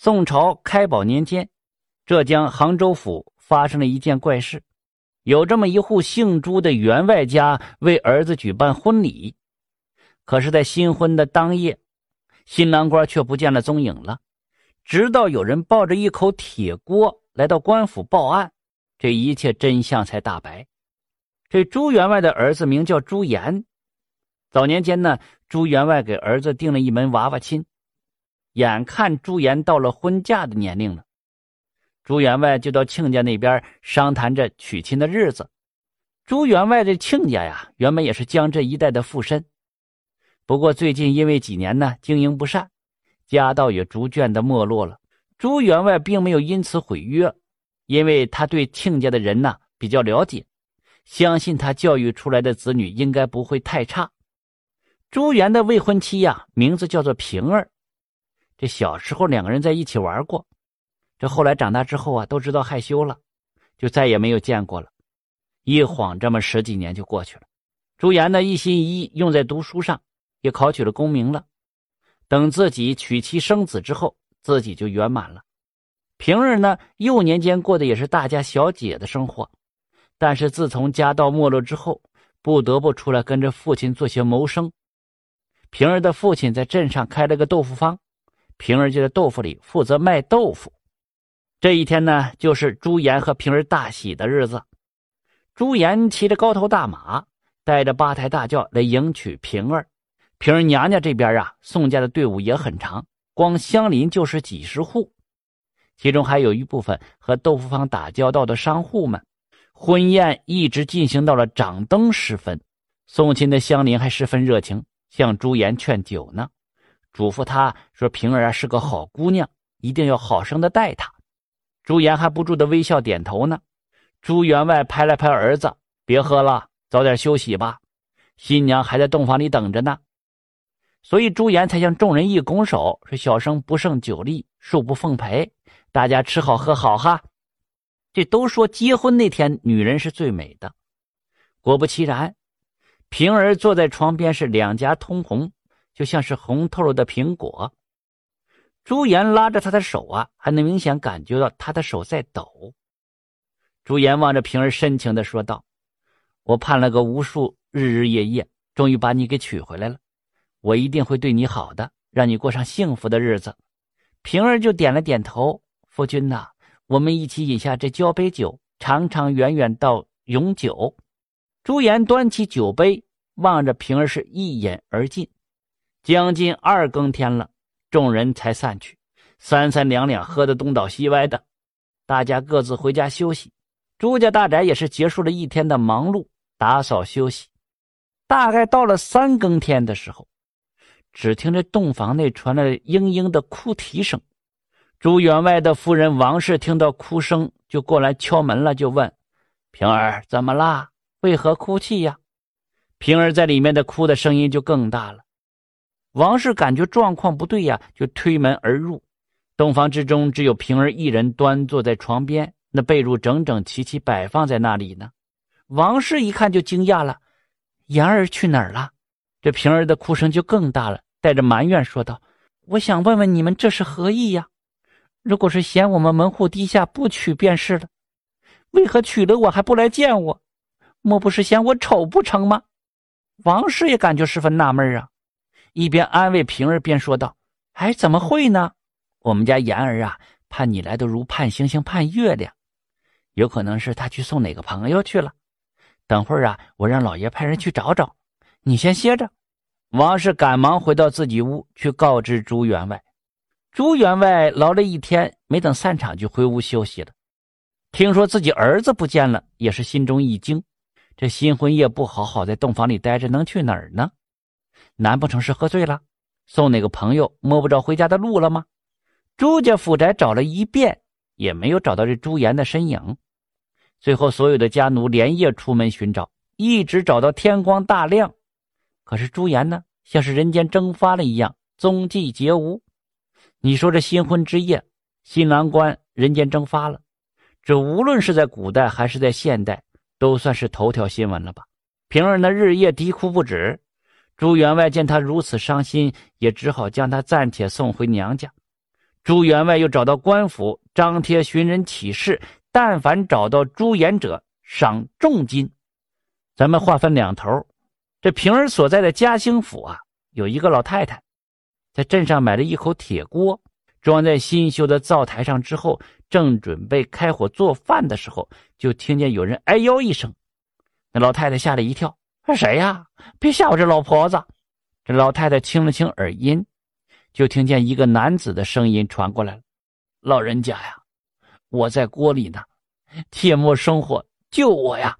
宋朝开宝年间，浙江杭州府发生了一件怪事：有这么一户姓朱的员外家为儿子举办婚礼，可是，在新婚的当夜，新郎官却不见了踪影了。直到有人抱着一口铁锅来到官府报案，这一切真相才大白。这朱员外的儿子名叫朱岩，早年间呢，朱员外给儿子定了一门娃娃亲。眼看朱颜到了婚嫁的年龄了，朱员外就到亲家那边商谈着娶亲的日子。朱员外的亲家呀，原本也是江浙一带的富绅，不过最近因为几年呢经营不善，家道也逐渐的没落了。朱员外并没有因此毁约，因为他对亲家的人呢比较了解，相信他教育出来的子女应该不会太差。朱元的未婚妻呀，名字叫做平儿。这小时候两个人在一起玩过，这后来长大之后啊，都知道害羞了，就再也没有见过了。一晃这么十几年就过去了。朱颜呢一心一意用在读书上，也考取了功名了。等自己娶妻生子之后，自己就圆满了。平儿呢幼年间过的也是大家小姐的生活，但是自从家道没落之后，不得不出来跟着父亲做些谋生。平儿的父亲在镇上开了个豆腐坊。平儿就在豆腐里负责卖豆腐。这一天呢，就是朱颜和平儿大喜的日子。朱颜骑着高头大马，带着八抬大轿来迎娶平儿。平儿娘家这边啊，宋家的队伍也很长，光相邻就是几十户，其中还有一部分和豆腐坊打交道的商户们。婚宴一直进行到了掌灯时分，送亲的乡邻还十分热情，向朱颜劝酒呢。嘱咐他说：“平儿啊是个好姑娘，一定要好生的待她。”朱颜还不住的微笑点头呢。朱员外拍了拍儿子：“别喝了，早点休息吧。新娘还在洞房里等着呢。”所以朱颜才向众人一拱手，说：“小生不胜酒力，恕不奉陪。大家吃好喝好哈。”这都说结婚那天女人是最美的，果不其然，平儿坐在床边是两颊通红。就像是红透了的苹果，朱颜拉着他的手啊，还能明显感觉到他的手在抖。朱颜望着平儿，深情的说道：“我盼了个无数日日夜夜，终于把你给娶回来了。我一定会对你好的，让你过上幸福的日子。”平儿就点了点头：“夫君呐，我们一起饮下这交杯酒，长长远远到永久。”朱颜端起酒杯，望着平儿，是一饮而尽。将近二更天了，众人才散去，三三两两喝得东倒西歪的，大家各自回家休息。朱家大宅也是结束了一天的忙碌，打扫休息。大概到了三更天的时候，只听这洞房内传来嘤嘤的哭啼声。朱员外的夫人王氏听到哭声，就过来敲门了，就问：“平儿怎么啦？为何哭泣呀？”平儿在里面的哭的声音就更大了。王氏感觉状况不对呀，就推门而入。洞房之中只有平儿一人端坐在床边，那被褥整整齐齐摆放在那里呢。王氏一看就惊讶了：“妍儿去哪儿了？”这平儿的哭声就更大了，带着埋怨说道：“我想问问你们这是何意呀？如果是嫌我们门户低下不娶便是了，为何娶了我还不来见我？莫不是嫌我丑不成吗？”王氏也感觉十分纳闷啊。一边安慰平儿，边说道：“哎，怎么会呢？我们家妍儿啊，盼你来的如盼星星盼月亮，有可能是他去送哪个朋友去了。等会儿啊，我让老爷派人去找找，你先歇着。”王氏赶忙回到自己屋去告知朱员外。朱员外劳累一天，没等散场就回屋休息了。听说自己儿子不见了，也是心中一惊。这新婚夜不好好在洞房里待着，能去哪儿呢？难不成是喝醉了，送哪个朋友摸不着回家的路了吗？朱家府宅找了一遍，也没有找到这朱颜的身影。最后，所有的家奴连夜出门寻找，一直找到天光大亮。可是朱颜呢，像是人间蒸发了一样，踪迹皆无。你说这新婚之夜，新郎官人间蒸发了，这无论是在古代还是在现代，都算是头条新闻了吧？平儿那日夜啼哭不止。朱员外见他如此伤心，也只好将他暂且送回娘家。朱员外又找到官府，张贴寻人启事，但凡找到朱颜者，赏重金。咱们话分两头，这平儿所在的嘉兴府啊，有一个老太太，在镇上买了一口铁锅，装在新修的灶台上之后，正准备开火做饭的时候，就听见有人哎呦一声，那老太太吓了一跳：“这谁呀？别吓我这老婆子！”这老太太清了清耳音，就听见一个男子的声音传过来了：“老人家呀，我在锅里呢，切莫生火，救我呀！”